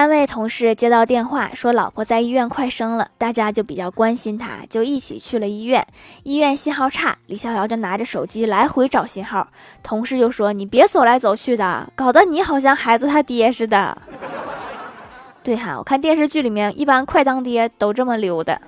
单位同事接到电话说老婆在医院快生了大家就比较关心她就一起去了医院。医院信号差李逍遥就拿着手机来回找信号同事就说你别走来走去的搞得你好像孩子他爹似的。对哈我看电视剧里面一般快当爹都这么溜达